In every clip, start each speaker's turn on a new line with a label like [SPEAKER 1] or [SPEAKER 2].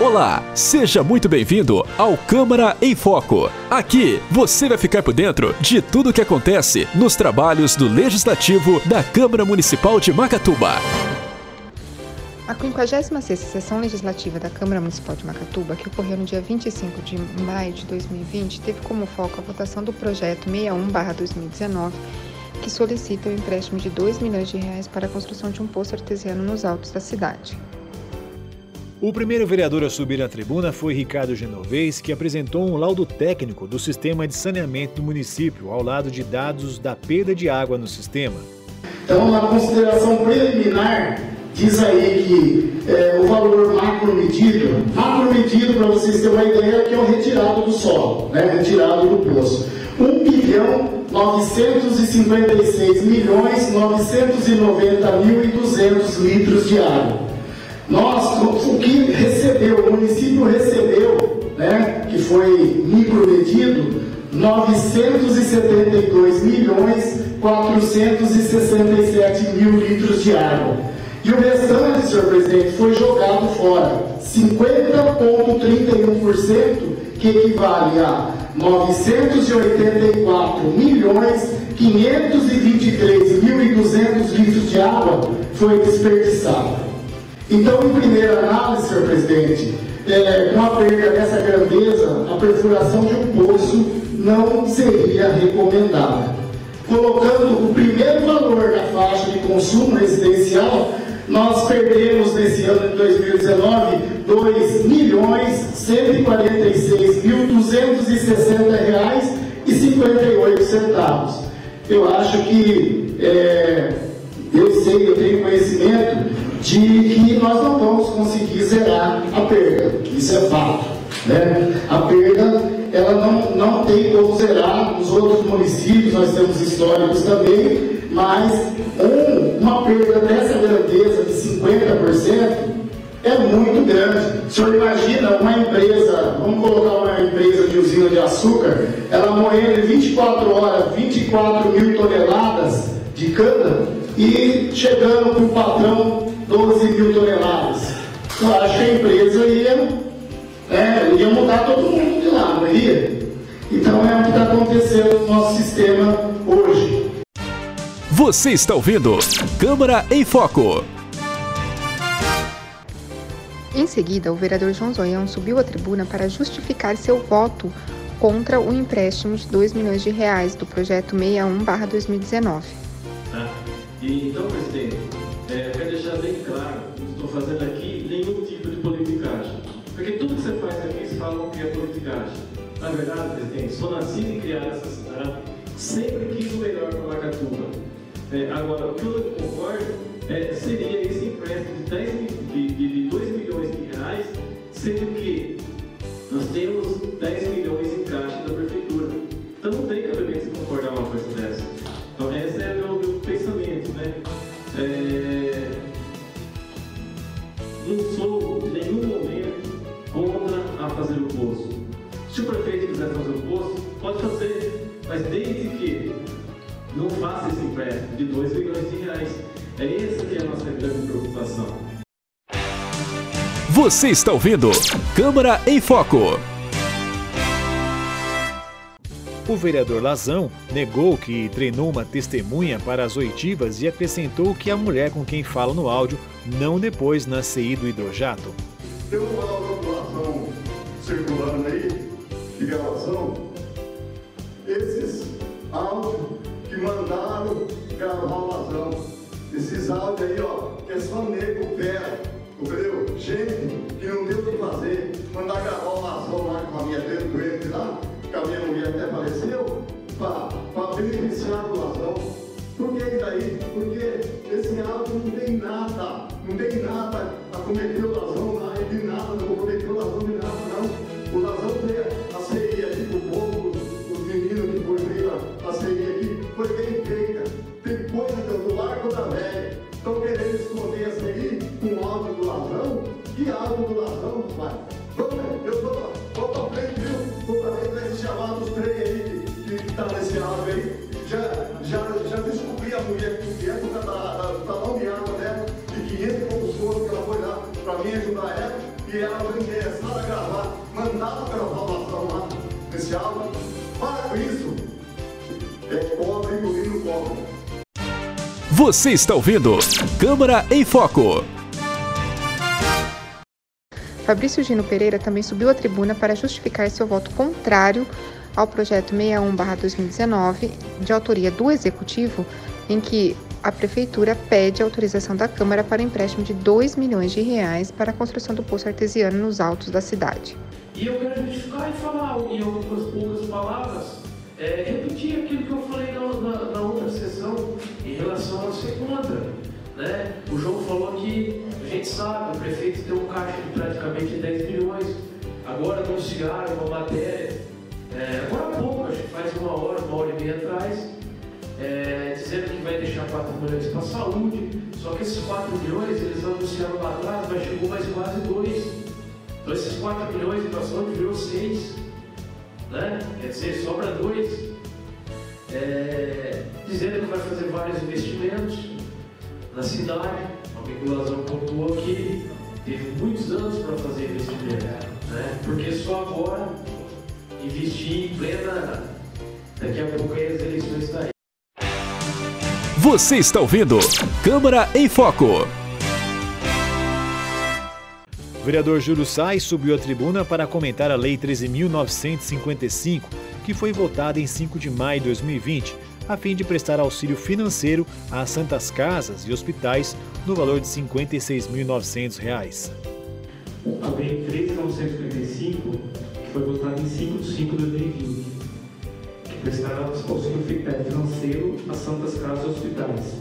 [SPEAKER 1] Olá, seja muito bem-vindo ao Câmara em Foco. Aqui você vai ficar por dentro de tudo o que acontece nos trabalhos do Legislativo da Câmara Municipal de Macatuba.
[SPEAKER 2] A 56ª Sessão Legislativa da Câmara Municipal de Macatuba, que ocorreu no dia 25 de maio de 2020, teve como foco a votação do projeto 61/2019, que solicita o empréstimo de 2 milhões de reais para a construção de um poço artesiano nos altos da cidade.
[SPEAKER 3] O primeiro vereador a subir à tribuna foi Ricardo Genovez, que apresentou um laudo técnico do sistema de saneamento do município, ao lado de dados da perda de água no sistema.
[SPEAKER 4] Então, na consideração preliminar, diz aí que é, o valor macro medido, macro medido, para vocês terem uma ideia, que é o retirado do solo, né, retirado do poço. 1 bilhão 956 milhões 990 mil e 200 litros de água. Nós, o que recebeu, o município recebeu, né, que foi micromedido, 972 milhões 467 mil litros de água. E o restante, senhor presidente, foi jogado fora. 50,31%, que equivale a 984 milhões 523 mil e 200 litros de água foi desperdiçado. Então, em primeira análise, senhor presidente, é, com a perda dessa grandeza, a perfuração de um poço não seria recomendada. Colocando o primeiro valor da faixa de consumo residencial, nós perdemos nesse ano de 2019 2 milhões 146 mil 260 reais e 58 centavos. Eu acho que é, eu sei, eu tenho conhecimento de que nós não vamos conseguir zerar a perda. Isso é fato. Né? A perda ela não, não tem como zerar. Nos outros municípios nós temos históricos também, mas um, uma perda dessa grandeza de 50% é muito grande. O senhor imagina uma empresa, vamos colocar uma empresa de usina de açúcar, ela moendo em 24 horas 24 mil toneladas de cana e chegando para o patrão 12 mil toneladas. Eu acho que a empresa ia, é, ia mudar todo mundo de lá, não ia? Então é o que está acontecendo no nosso sistema hoje.
[SPEAKER 1] Você está ouvindo Câmara em Foco.
[SPEAKER 2] Em seguida, o vereador João Zoião subiu à tribuna para justificar seu voto contra o empréstimo de 2 milhões de reais do projeto 61/2019.
[SPEAKER 5] Tá? E, então, presidente, Verdade, presidente, sou nascido e criado nessa cidade, sempre quis o melhor para Macatuba. É, agora, o que eu concordo é, seria esse empréstimo de, 10, de, de, de 2 milhões de reais, sendo que nós temos 10 milhões em caixa de 2 milhões de reais. É essa que é a nossa grande preocupação.
[SPEAKER 1] Você está ouvindo Câmara em Foco.
[SPEAKER 3] O vereador Lazão negou que treinou uma testemunha para as oitivas e acrescentou que a mulher com quem fala no áudio não depois na CI do hidrojato.
[SPEAKER 6] Tem uma população circulando aí, de gravação, gravar o. Esses áudios aí, ó, que é só nego pé, entendeu? Gente que não tem o que fazer, mandar gravar o lá com a minha dentro doente lá que a minha mulher até faleceu, para beneficiar do Lazão. Por que isso aí? Porque esse áudio não tem nada, não tem nada a cometer o Lazão lá, de nada, não vou cometer o Lazão de nada, não. O Lazão Que áudio do Lazão, pai? Vamos, eu vou, vou para frente, viu? Vou para esse chamado, os três aí que tá nesse áudio aí. Já, já, já descobri a mulher que é da, da, da água dela, de 500 e poucos foros que ela foi lá para mim ajudar ela e ela foi interessada a gravar, mandava pela salvação lá nesse áudio. Para com isso. É pobre engolindo pobre.
[SPEAKER 1] Você está ouvindo Câmara em Foco.
[SPEAKER 2] Fabrício Gino Pereira também subiu à tribuna para justificar seu voto contrário ao projeto 61/2019, de autoria do executivo, em que a prefeitura pede autorização da Câmara para empréstimo de 2 milhões de reais para a construção do poço artesiano nos altos da cidade.
[SPEAKER 5] E eu quero justificar e falar, em algumas poucas palavras, é, repetir aquilo que eu falei na, na, na outra sessão em relação à segunda. Né? O João falou que gente sabe, o prefeito tem um caixa de praticamente 10 milhões. Agora anunciaram uma matéria, é, agora há pouco, acho que faz uma hora, uma hora e meia atrás, é, dizendo que vai deixar 4 milhões para a saúde. Só que esses 4 milhões eles anunciaram lá atrás, mas chegou mais quase 2. Então esses 4 milhões para a saúde virou 6. Né? Quer dizer, sobra 2. É, dizendo que vai fazer vários investimentos na cidade. A vinculação pontuou que teve muitos anos para fazer investimento. Né? Porque só agora investir em plena. Daqui a pouco aí as eleições estão aí.
[SPEAKER 1] Você está ouvindo Câmara em Foco.
[SPEAKER 3] O vereador Júlio Sais subiu à tribuna para comentar a Lei 13.955, que foi votada em 5 de maio de 2020, a fim de prestar auxílio financeiro às santas casas e hospitais no valor de R$ 56.900.
[SPEAKER 7] A Lei 13.955, que foi votada em 5 de 5 de 2020, que prestará auxílio financeiro às santas casas e hospitais.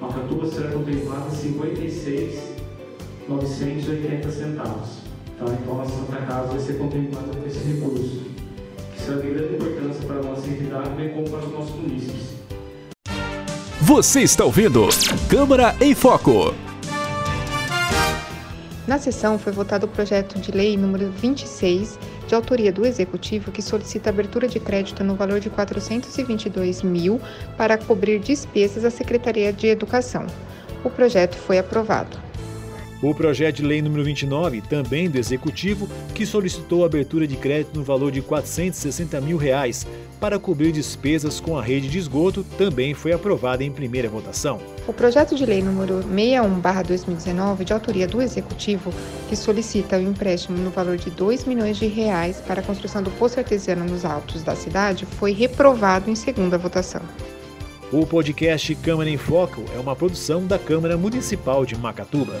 [SPEAKER 7] Macatuba será contemplada 56,980 centavos. Tá? Então a Santa Casa vai ser contemplada com esse recurso, será de grande importância para a nossa entidade, bem como para os nossos munícipes.
[SPEAKER 1] Você está ouvindo Câmara em Foco.
[SPEAKER 2] Na sessão foi votado o projeto de lei número 26, de autoria do Executivo, que solicita abertura de crédito no valor de 422 mil para cobrir despesas da Secretaria de Educação. O projeto foi aprovado.
[SPEAKER 3] O projeto de lei número 29, também do Executivo, que solicitou a abertura de crédito no valor de 460 mil reais para cobrir despesas com a rede de esgoto, também foi aprovado em primeira votação.
[SPEAKER 2] O projeto de lei número 61/2019, de autoria do Executivo, que solicita o empréstimo no valor de 2 milhões de reais para a construção do poço artesiano nos altos da cidade, foi reprovado em segunda votação.
[SPEAKER 3] O podcast Câmara em Foco é uma produção da Câmara Municipal de Macatuba.